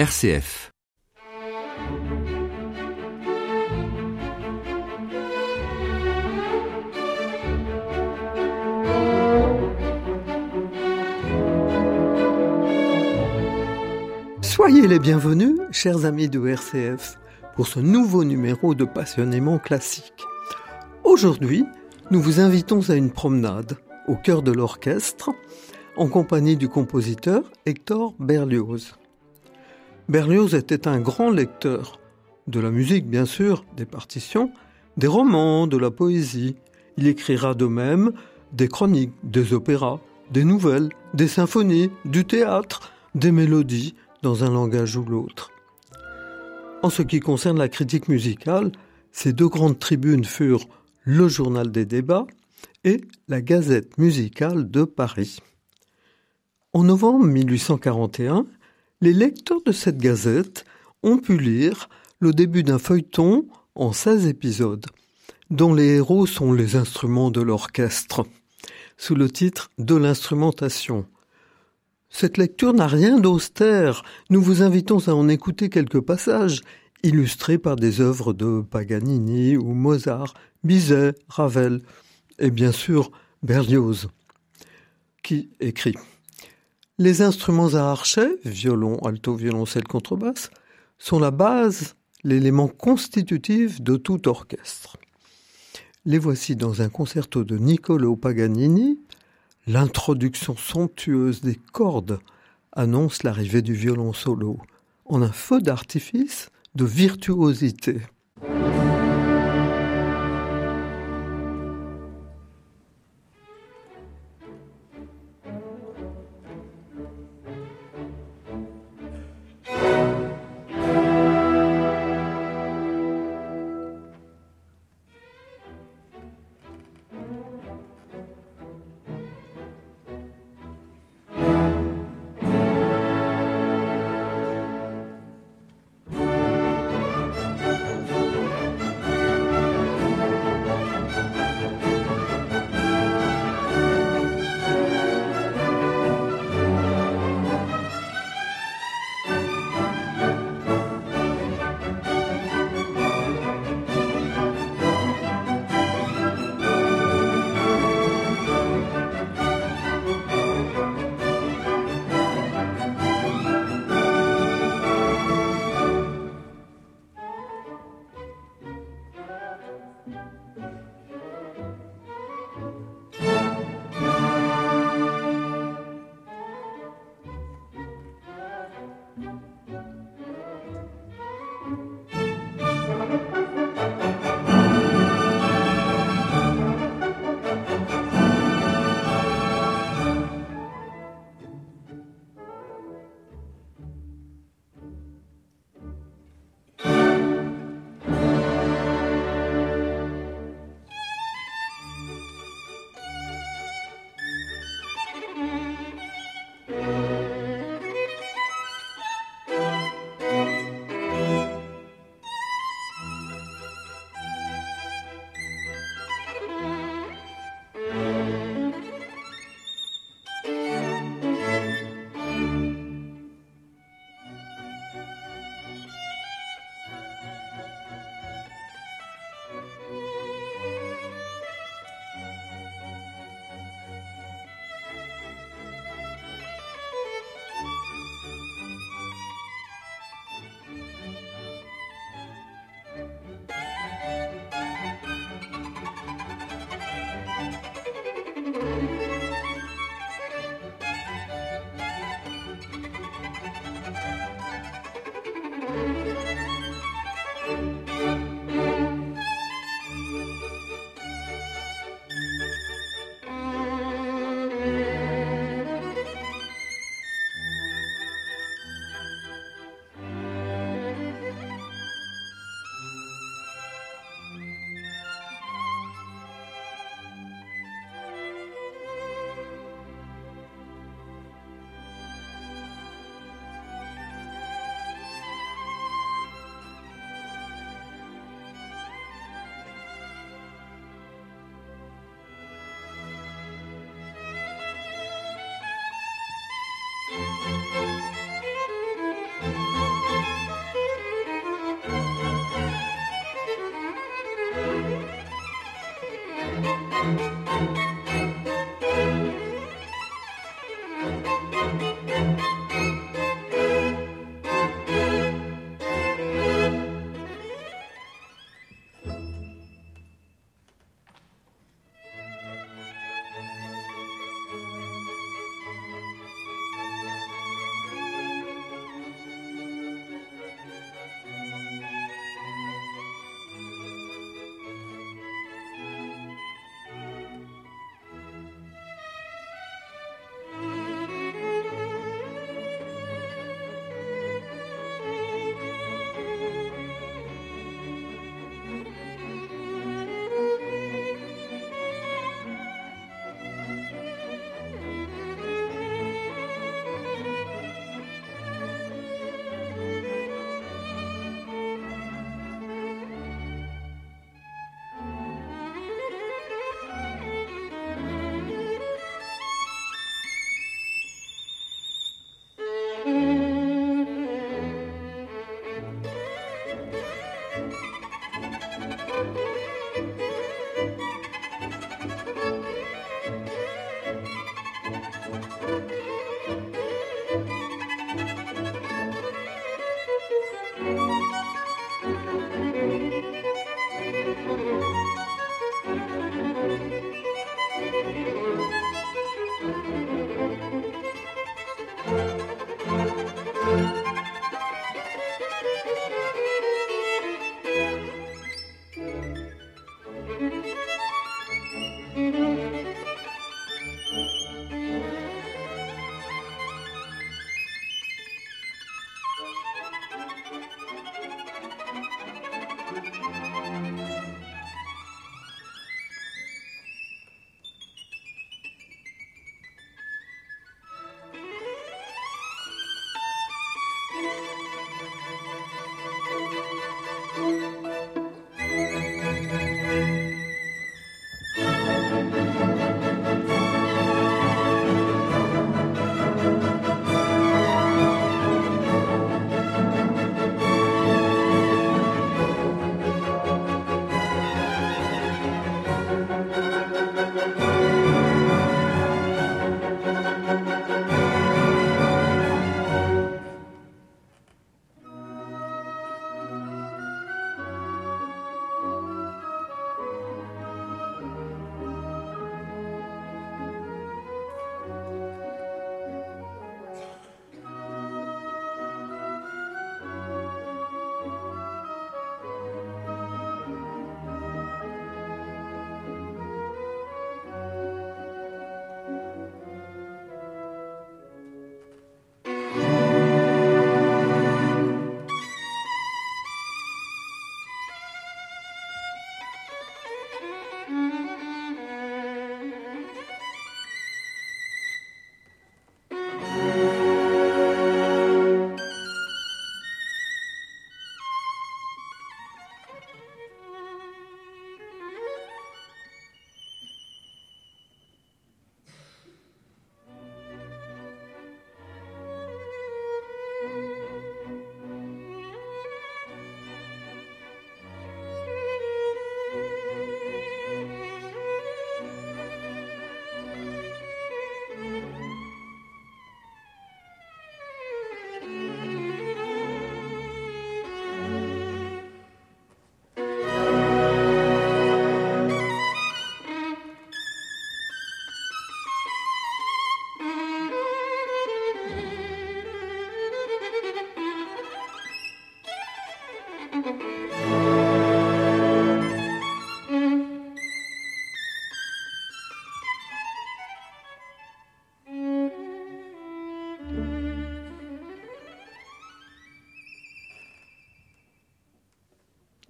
RCF. Soyez les bienvenus, chers amis de RCF, pour ce nouveau numéro de Passionnément classique. Aujourd'hui, nous vous invitons à une promenade au cœur de l'orchestre en compagnie du compositeur Hector Berlioz. Berlioz était un grand lecteur de la musique, bien sûr, des partitions, des romans, de la poésie. Il écrira de même des chroniques, des opéras, des nouvelles, des symphonies, du théâtre, des mélodies, dans un langage ou l'autre. En ce qui concerne la critique musicale, ces deux grandes tribunes furent le Journal des débats et la Gazette musicale de Paris. En novembre 1841, les lecteurs de cette gazette ont pu lire le début d'un feuilleton en 16 épisodes, dont les héros sont les instruments de l'orchestre, sous le titre De l'instrumentation. Cette lecture n'a rien d'austère. Nous vous invitons à en écouter quelques passages, illustrés par des œuvres de Paganini ou Mozart, Bizet, Ravel, et bien sûr Berlioz, qui écrit Les instruments à archet, violon, alto, violoncelle, contrebasse, sont la base, l'élément constitutif de tout orchestre. Les voici dans un concerto de Niccolo Paganini, L'introduction somptueuse des cordes annonce l'arrivée du violon solo en un feu d'artifice de virtuosité.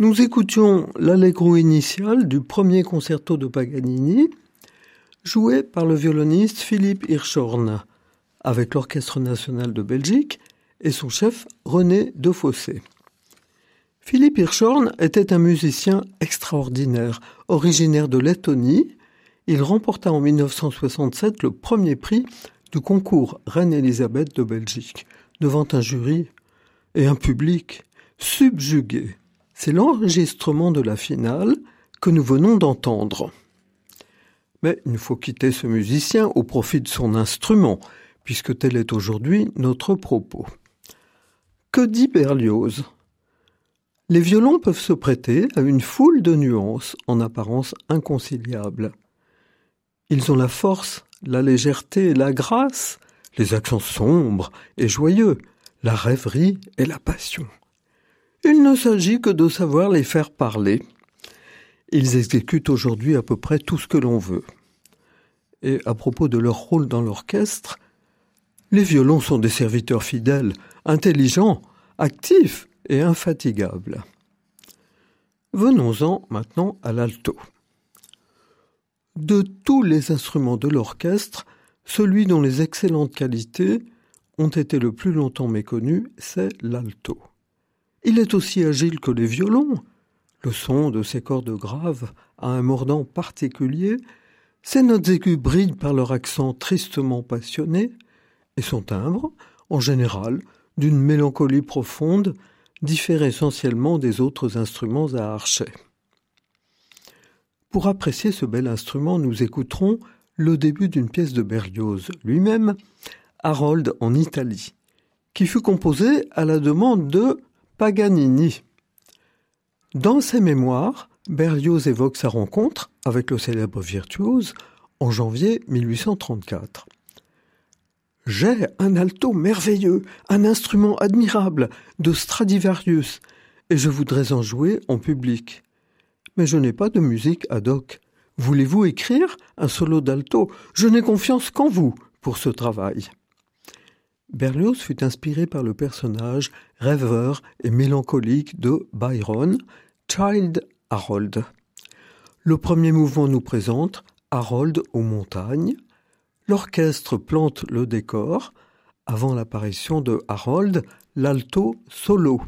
Nous écoutions l'allegro initial du premier concerto de Paganini, joué par le violoniste Philippe Hirschhorn, avec l'Orchestre national de Belgique et son chef René Defossé. Philippe Hirschhorn était un musicien extraordinaire, originaire de Lettonie. Il remporta en 1967 le premier prix du concours Reine Elisabeth de Belgique, devant un jury et un public subjugué. C'est l'enregistrement de la finale que nous venons d'entendre. Mais il faut quitter ce musicien au profit de son instrument, puisque tel est aujourd'hui notre propos. Que dit Berlioz? Les violons peuvent se prêter à une foule de nuances en apparence inconciliables. Ils ont la force, la légèreté et la grâce, les accents sombres et joyeux, la rêverie et la passion. Il ne s'agit que de savoir les faire parler. Ils exécutent aujourd'hui à peu près tout ce que l'on veut. Et à propos de leur rôle dans l'orchestre, les violons sont des serviteurs fidèles, intelligents, actifs et infatigables. Venons-en maintenant à l'alto. De tous les instruments de l'orchestre, celui dont les excellentes qualités ont été le plus longtemps méconnues, c'est l'alto. Il est aussi agile que les violons. Le son de ses cordes graves a un mordant particulier. Ses notes aiguës brillent par leur accent tristement passionné, et son timbre, en général, d'une mélancolie profonde, diffère essentiellement des autres instruments à archet. Pour apprécier ce bel instrument, nous écouterons le début d'une pièce de Berlioz lui-même, Harold en Italie, qui fut composée à la demande de Paganini. Dans ses mémoires, Berlioz évoque sa rencontre avec le célèbre virtuose en janvier 1834. J'ai un alto merveilleux, un instrument admirable de Stradivarius, et je voudrais en jouer en public. Mais je n'ai pas de musique ad hoc. Voulez-vous écrire un solo d'alto? Je n'ai confiance qu'en vous pour ce travail. Berlioz fut inspiré par le personnage rêveur et mélancolique de Byron, Child Harold. Le premier mouvement nous présente Harold aux montagnes. L'orchestre plante le décor avant l'apparition de Harold, l'alto solo.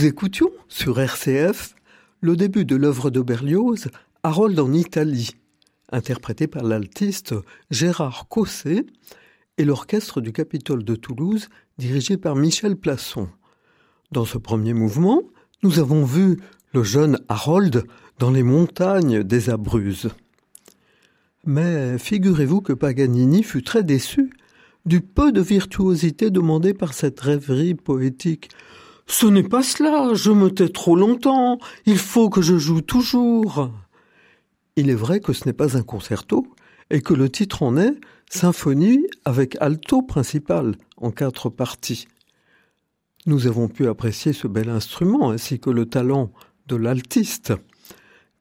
Nous écoutions sur RCF le début de l'œuvre de Berlioz, Harold en Italie, interprété par l'altiste Gérard Cosset et l'orchestre du Capitole de Toulouse, dirigé par Michel Plasson. Dans ce premier mouvement, nous avons vu le jeune Harold dans les montagnes des Abruzes. Mais figurez-vous que Paganini fut très déçu du peu de virtuosité demandée par cette rêverie poétique. Ce n'est pas cela, je me tais trop longtemps, il faut que je joue toujours. Il est vrai que ce n'est pas un concerto, et que le titre en est Symphonie avec alto principal en quatre parties. Nous avons pu apprécier ce bel instrument ainsi que le talent de l'altiste.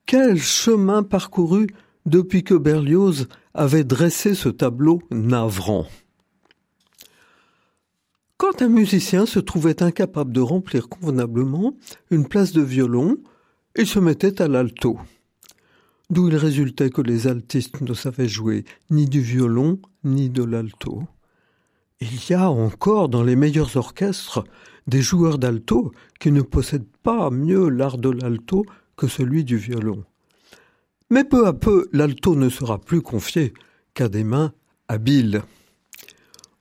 Quel chemin parcouru depuis que Berlioz avait dressé ce tableau navrant. Quand un musicien se trouvait incapable de remplir convenablement une place de violon, il se mettait à l'alto. D'où il résultait que les altistes ne savaient jouer ni du violon ni de l'alto. Il y a encore dans les meilleurs orchestres des joueurs d'alto qui ne possèdent pas mieux l'art de l'alto que celui du violon. Mais peu à peu, l'alto ne sera plus confié qu'à des mains habiles.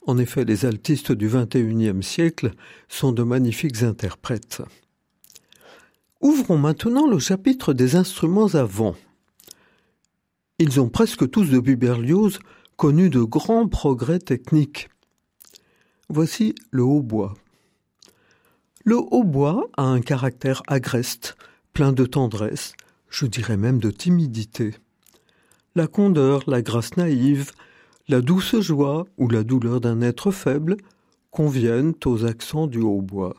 En effet, les altistes du XXIe siècle sont de magnifiques interprètes. Ouvrons maintenant le chapitre des instruments à vent. Ils ont presque tous depuis Berlioz connu de grands progrès techniques. Voici le hautbois. Le hautbois a un caractère agreste, plein de tendresse, je dirais même de timidité. La condeur, la grâce naïve, la douce joie ou la douleur d'un être faible conviennent aux accents du hautbois.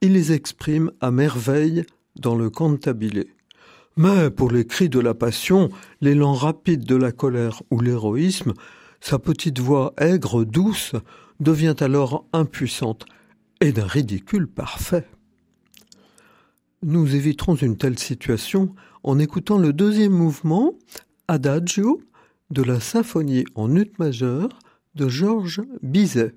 Il les exprime à merveille dans le cantabile. Mais pour les cris de la passion, l'élan rapide de la colère ou l'héroïsme, sa petite voix aigre, douce, devient alors impuissante et d'un ridicule parfait. Nous éviterons une telle situation en écoutant le deuxième mouvement, Adagio, de la symphonie en ut majeur de Georges Bizet.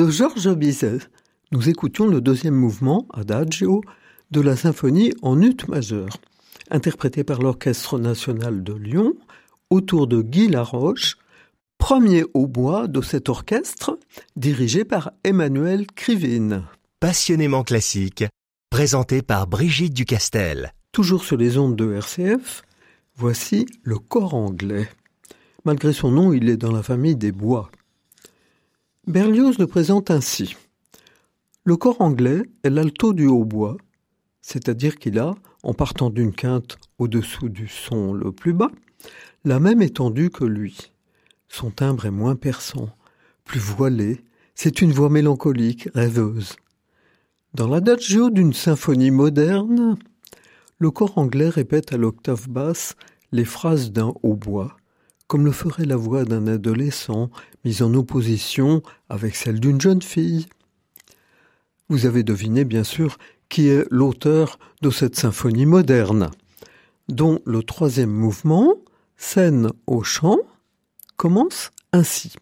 De Georges Bizet, nous écoutions le deuxième mouvement, Adagio, de la symphonie en ut majeur, interprété par l'Orchestre national de Lyon, autour de Guy Laroche, premier hautbois de cet orchestre, dirigé par Emmanuel Krivine. Passionnément classique, présenté par Brigitte Ducastel. Toujours sur les ondes de RCF, voici le corps anglais. Malgré son nom, il est dans la famille des bois. Berlioz le présente ainsi. Le corps anglais est l'alto du hautbois, c'est-à-dire qu'il a, en partant d'une quinte au-dessous du son le plus bas, la même étendue que lui. Son timbre est moins perçant, plus voilé, c'est une voix mélancolique, rêveuse. Dans l'adagio d'une symphonie moderne, le corps anglais répète à l'octave basse les phrases d'un hautbois, comme le ferait la voix d'un adolescent mise en opposition avec celle d'une jeune fille. Vous avez deviné, bien sûr, qui est l'auteur de cette symphonie moderne, dont le troisième mouvement, scène au chant, commence ainsi.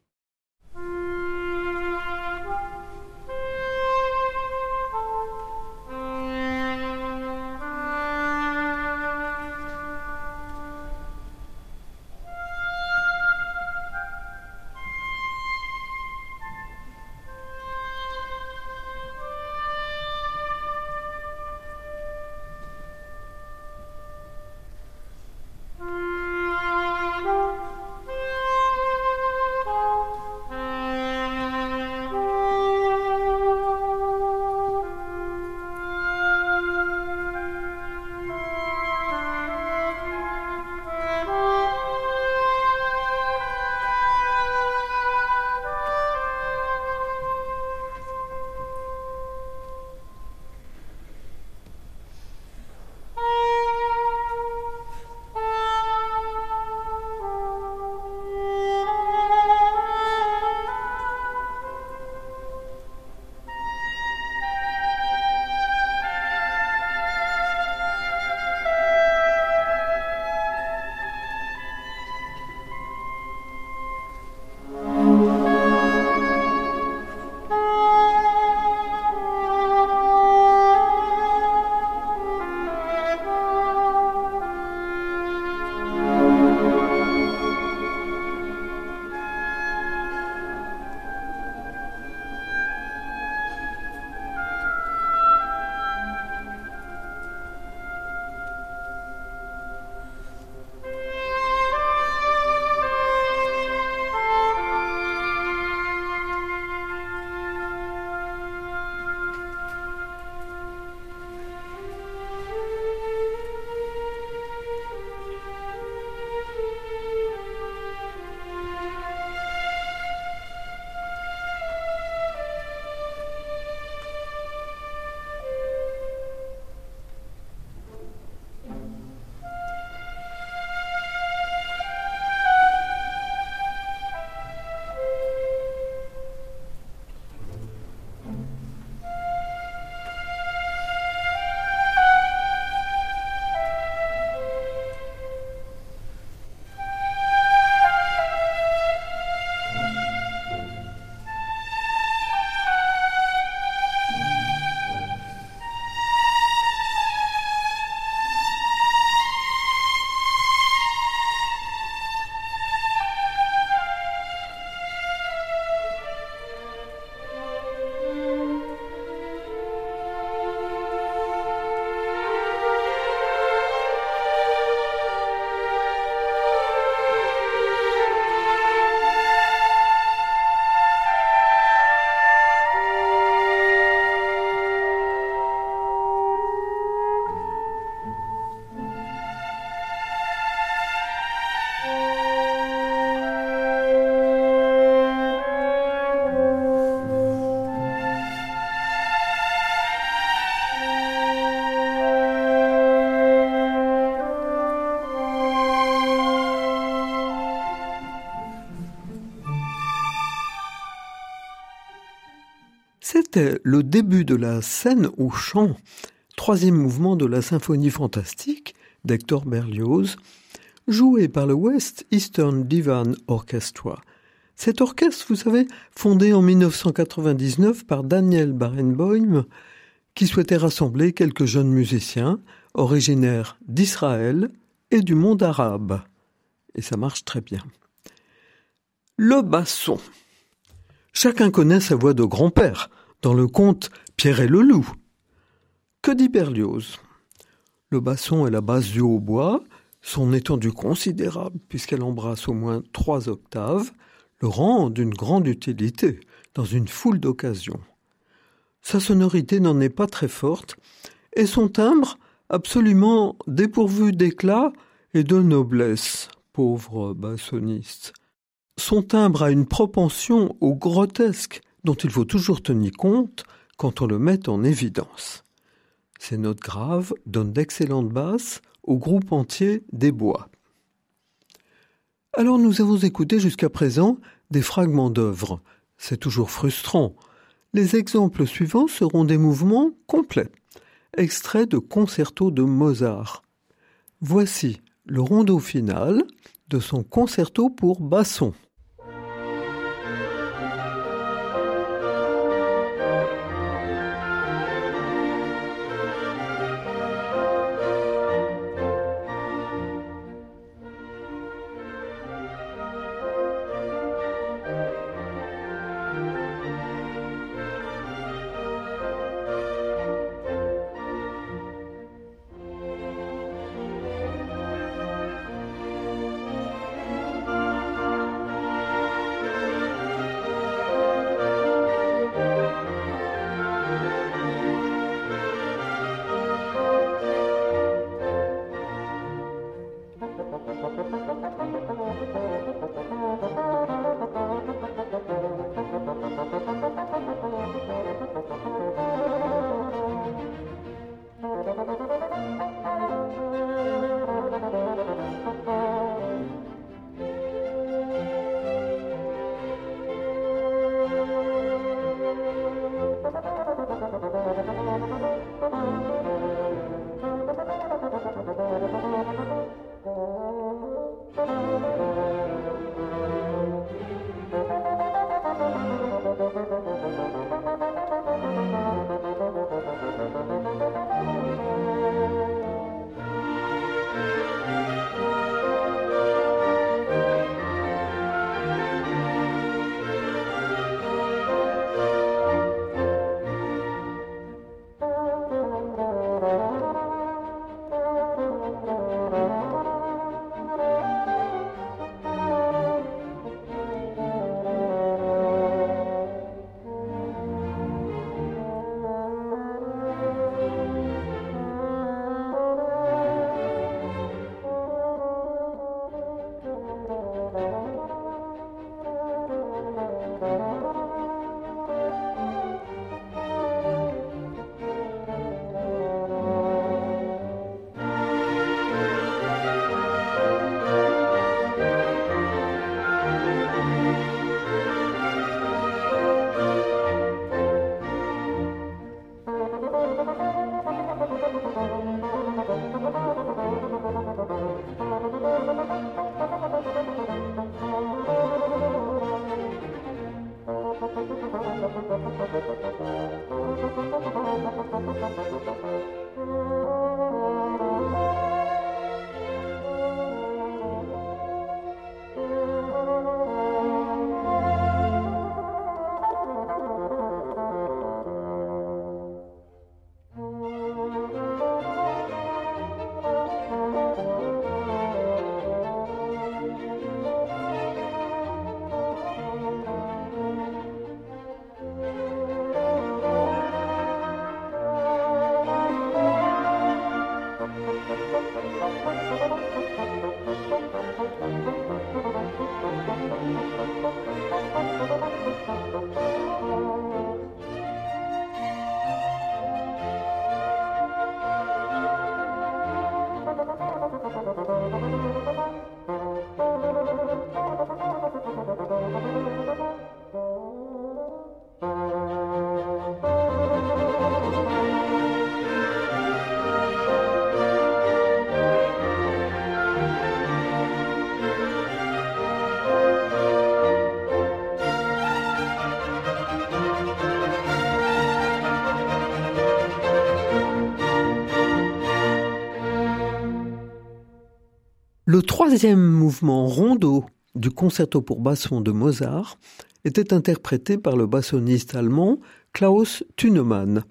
C'était le début de la scène au chant, troisième mouvement de la symphonie fantastique d'Hector Berlioz, joué par le West Eastern Divan Orchestra. Cet orchestre, vous savez, fondé en 1999 par Daniel Barenboim, qui souhaitait rassembler quelques jeunes musiciens originaires d'Israël et du monde arabe. Et ça marche très bien. Le basson. Chacun connaît sa voix de grand-père dans le conte Pierre et le loup. Que dit Berlioz? Le basson est la base du hautbois, son étendue considérable puisqu'elle embrasse au moins trois octaves, le rend d'une grande utilité dans une foule d'occasions. Sa sonorité n'en est pas très forte, et son timbre absolument dépourvu d'éclat et de noblesse, pauvre bassoniste. Son timbre a une propension au grotesque dont il faut toujours tenir compte quand on le met en évidence. Ces notes graves donnent d'excellentes basses au groupe entier des bois. Alors nous avons écouté jusqu'à présent des fragments d'œuvres. C'est toujours frustrant. Les exemples suivants seront des mouvements complets, extraits de concertos de Mozart. Voici le rondeau final de son concerto pour basson. Thank you. Le troisième mouvement rondo du concerto pour basson de Mozart était interprété par le bassoniste allemand Klaus Thunemann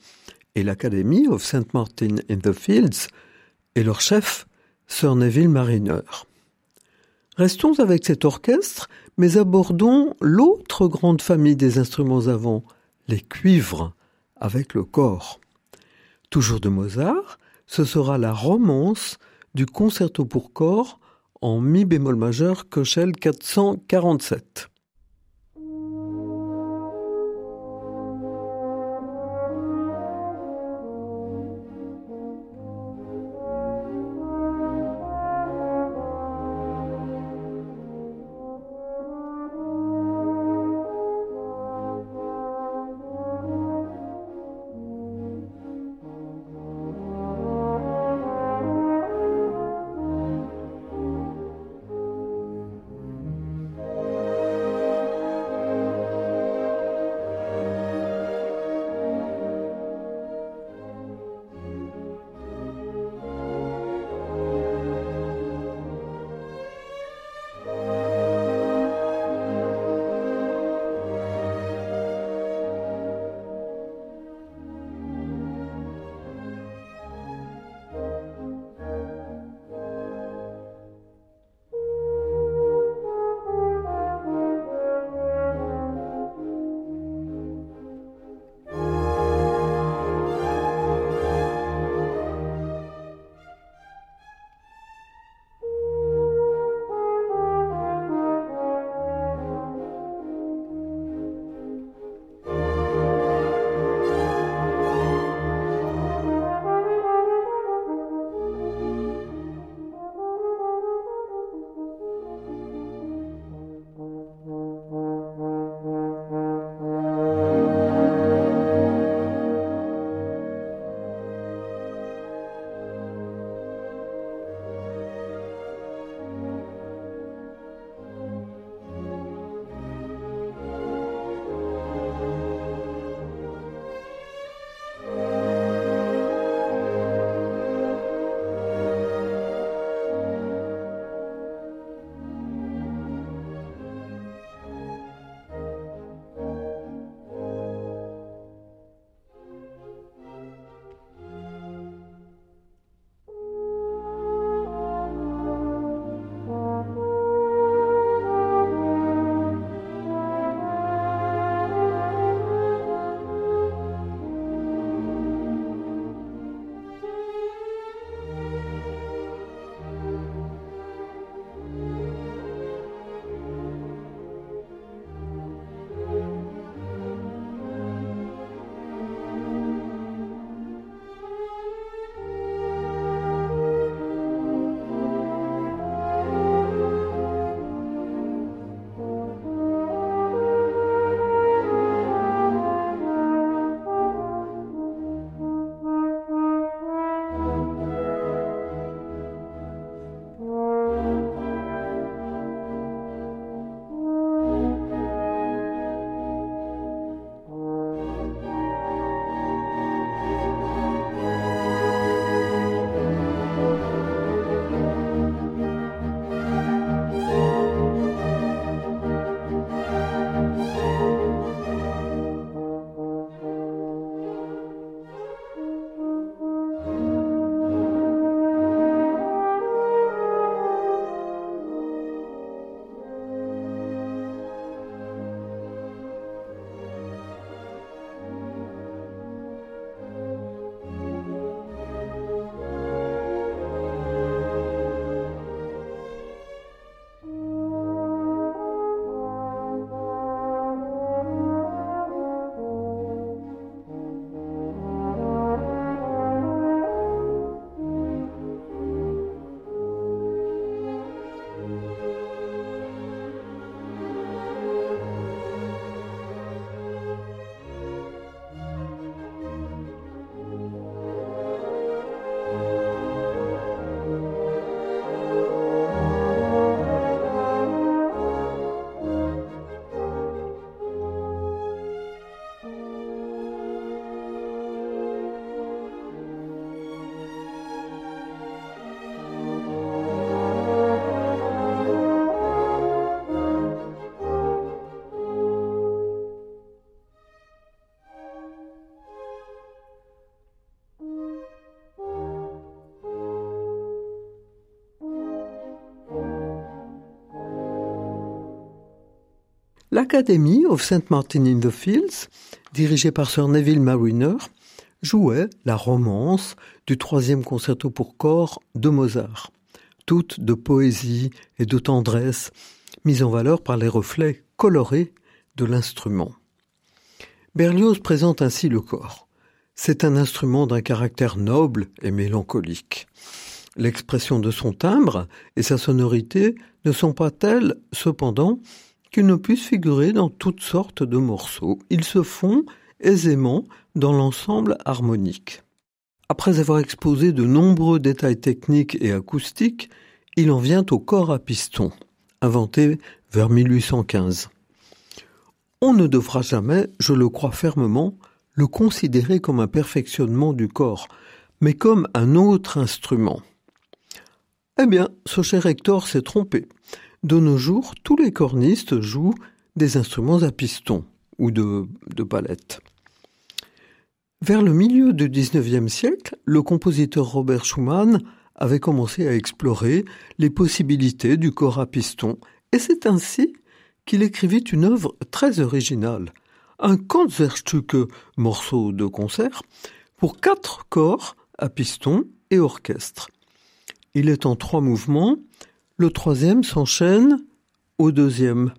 et l'Academy of St. Martin in the Fields et leur chef Sir Neville Mariner. Restons avec cet orchestre, mais abordons l'autre grande famille des instruments avant, les cuivres, avec le corps. Toujours de Mozart, ce sera la romance du concerto pour corps en mi bémol majeur Köchel 447. L'Academy of St. Martin in the Fields, dirigée par Sir Neville Mariner, jouait la romance du troisième concerto pour corps de Mozart, toute de poésie et de tendresse, mise en valeur par les reflets colorés de l'instrument. Berlioz présente ainsi le corps. C'est un instrument d'un caractère noble et mélancolique. L'expression de son timbre et sa sonorité ne sont pas telles, cependant, qu'ils ne puissent figurer dans toutes sortes de morceaux. Ils se font aisément dans l'ensemble harmonique. Après avoir exposé de nombreux détails techniques et acoustiques, il en vient au corps à piston, inventé vers 1815. On ne devra jamais, je le crois fermement, le considérer comme un perfectionnement du corps, mais comme un autre instrument. Eh bien, ce cher Hector s'est trompé. De nos jours, tous les cornistes jouent des instruments à piston ou de, palette. Vers le milieu du XIXe siècle, le compositeur Robert Schumann avait commencé à explorer les possibilités du corps à piston, et c'est ainsi qu'il écrivit une œuvre très originale, un Konzertstücke, morceau de concert, pour quatre corps à piston et orchestre. Il est en trois mouvements, le troisième s'enchaîne au deuxième.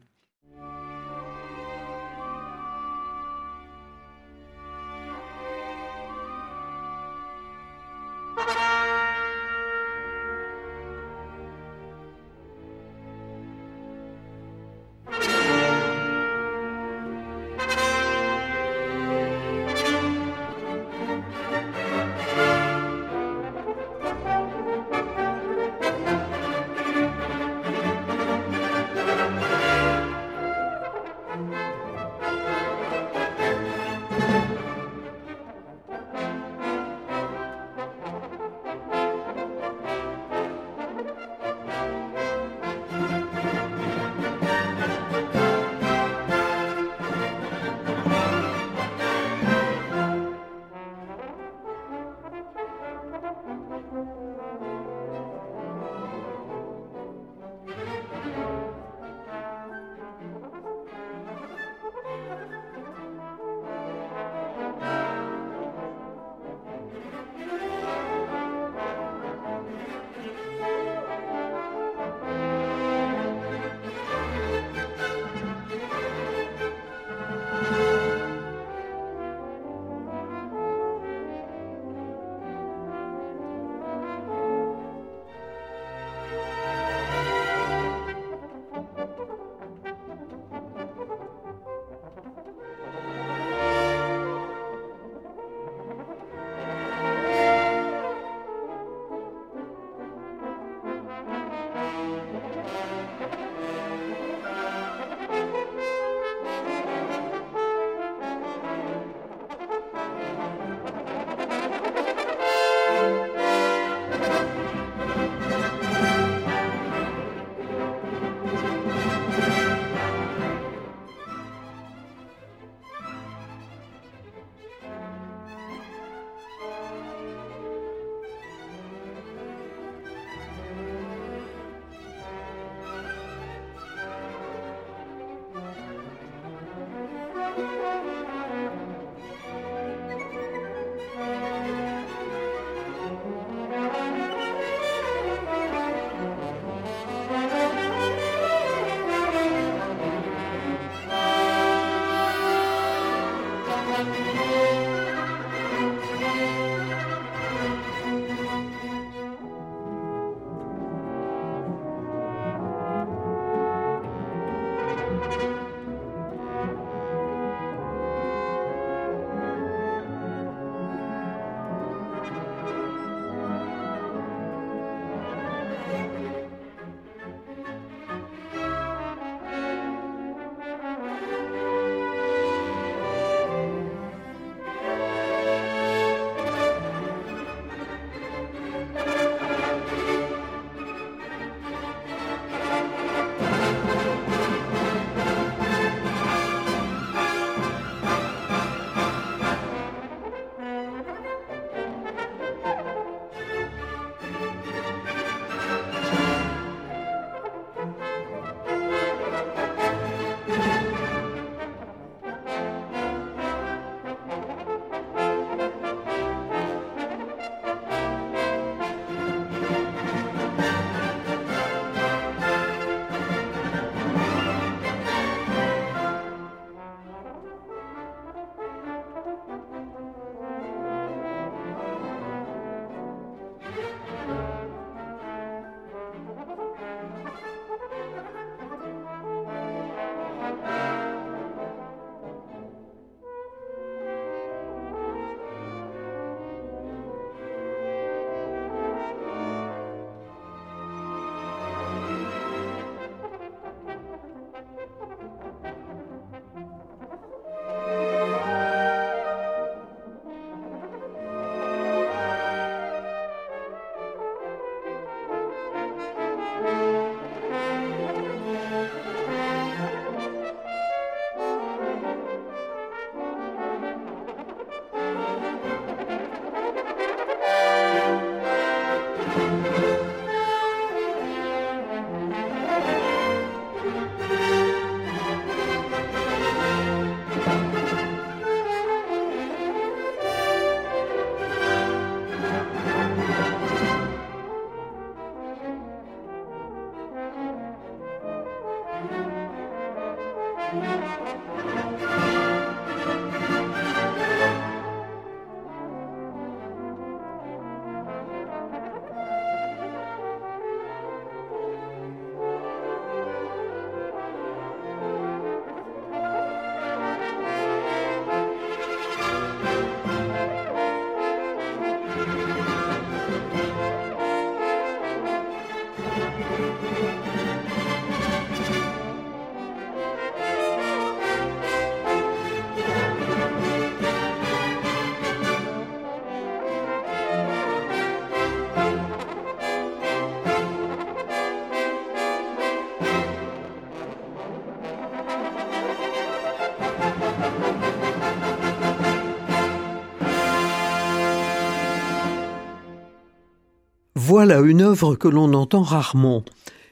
Voilà une œuvre que l'on entend rarement.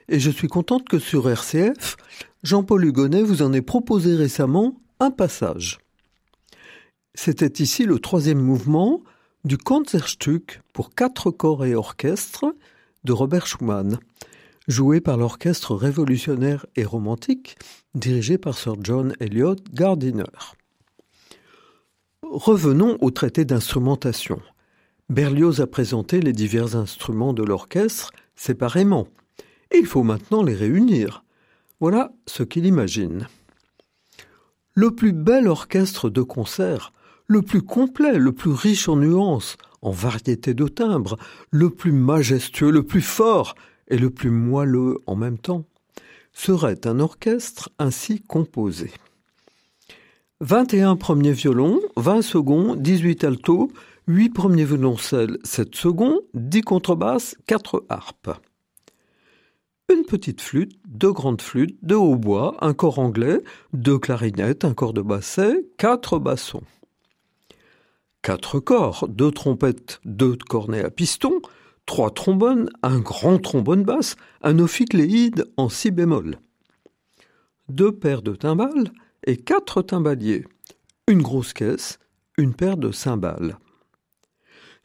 Et je suis contente que sur RCF, Jean-Paul Hugonnet vous en ait proposé récemment un passage. C'était ici le troisième mouvement du Concertstück pour quatre corps et orchestre de Robert Schumann, joué par l'orchestre révolutionnaire et romantique dirigé par Sir John Eliot Gardiner. Revenons au traité d'instrumentation. Berlioz a présenté les divers instruments de l'orchestre séparément. il faut maintenant les réunir. Voilà ce qu'il imagine. Le plus bel orchestre de concert, le plus complet, le plus riche en nuances, en variété de timbres, le plus majestueux, le plus fort et le plus moelleux en même temps, serait un orchestre ainsi composé. 21 premiers violons, 20 seconds, 18 altos, 8 premiers violoncelles, 7 secondes, 10 contrebasses, 4 harpes. Une petite flûte, deux grandes flûtes, deux hautbois, un corps anglais, deux clarinettes, un corps de basset, quatre bassons. Quatre corps, deux trompettes, deux cornets à piston, trois trombones, un grand trombone basse, un ophicléide en si bémol. Deux paires de timbales et quatre timbaliers. Une grosse caisse, une paire de cymbales.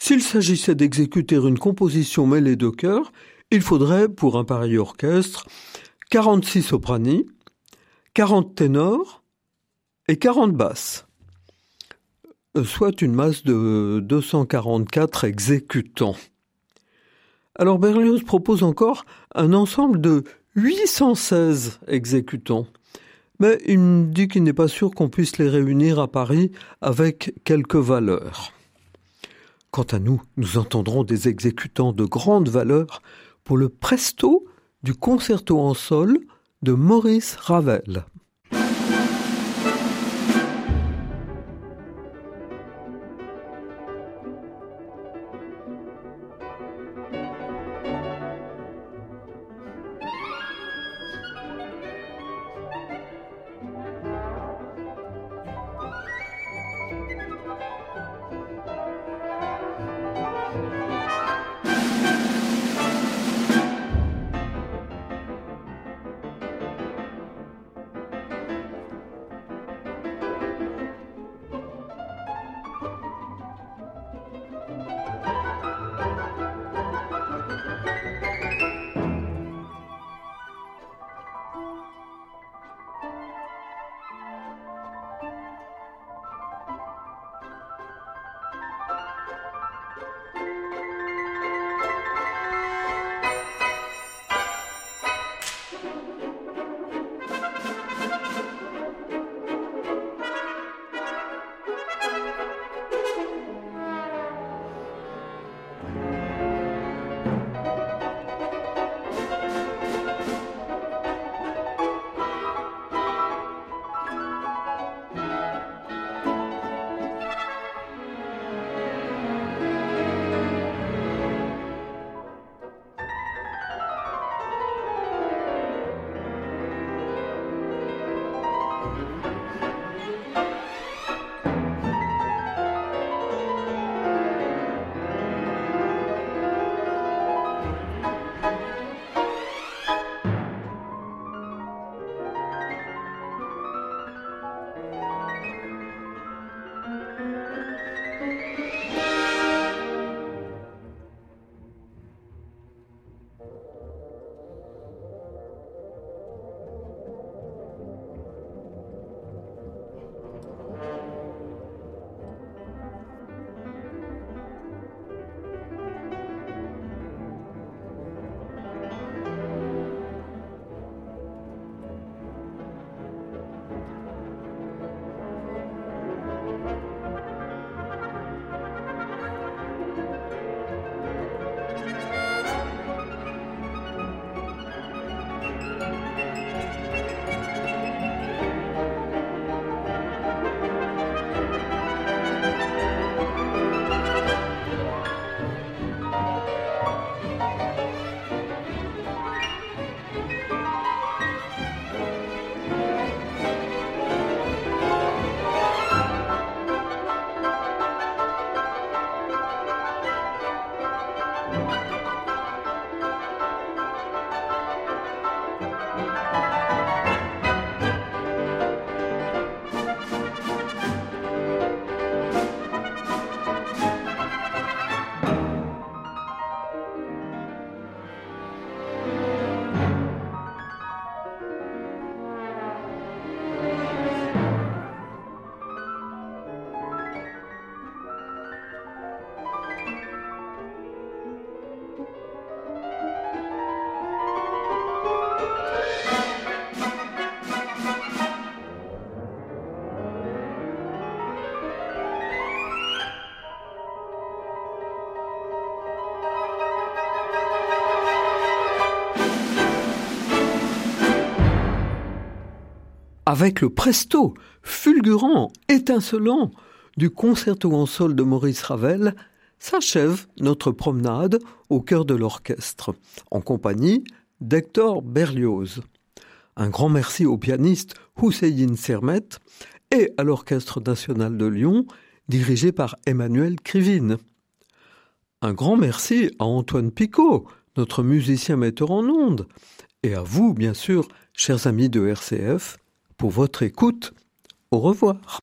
S'il s'agissait d'exécuter une composition mêlée de chœurs, il faudrait, pour un pareil orchestre, 46 soprani, 40 ténors et 40 basses, euh, soit une masse de 244 exécutants. Alors Berlioz propose encore un ensemble de 816 exécutants. Mais il me dit qu'il n'est pas sûr qu'on puisse les réunir à Paris avec quelques valeurs. Quant à nous, nous entendrons des exécutants de grande valeur pour le presto du concerto en sol de Maurice Ravel. Avec le presto fulgurant, étincelant du concerto en sol de Maurice Ravel, s'achève notre promenade au cœur de l'orchestre, en compagnie d'Hector Berlioz. Un grand merci au pianiste Hussein Sermet et à l'Orchestre national de Lyon, dirigé par Emmanuel Krivine. Un grand merci à Antoine Picot, notre musicien metteur en ondes, et à vous, bien sûr, chers amis de RCF, pour votre écoute. Au revoir.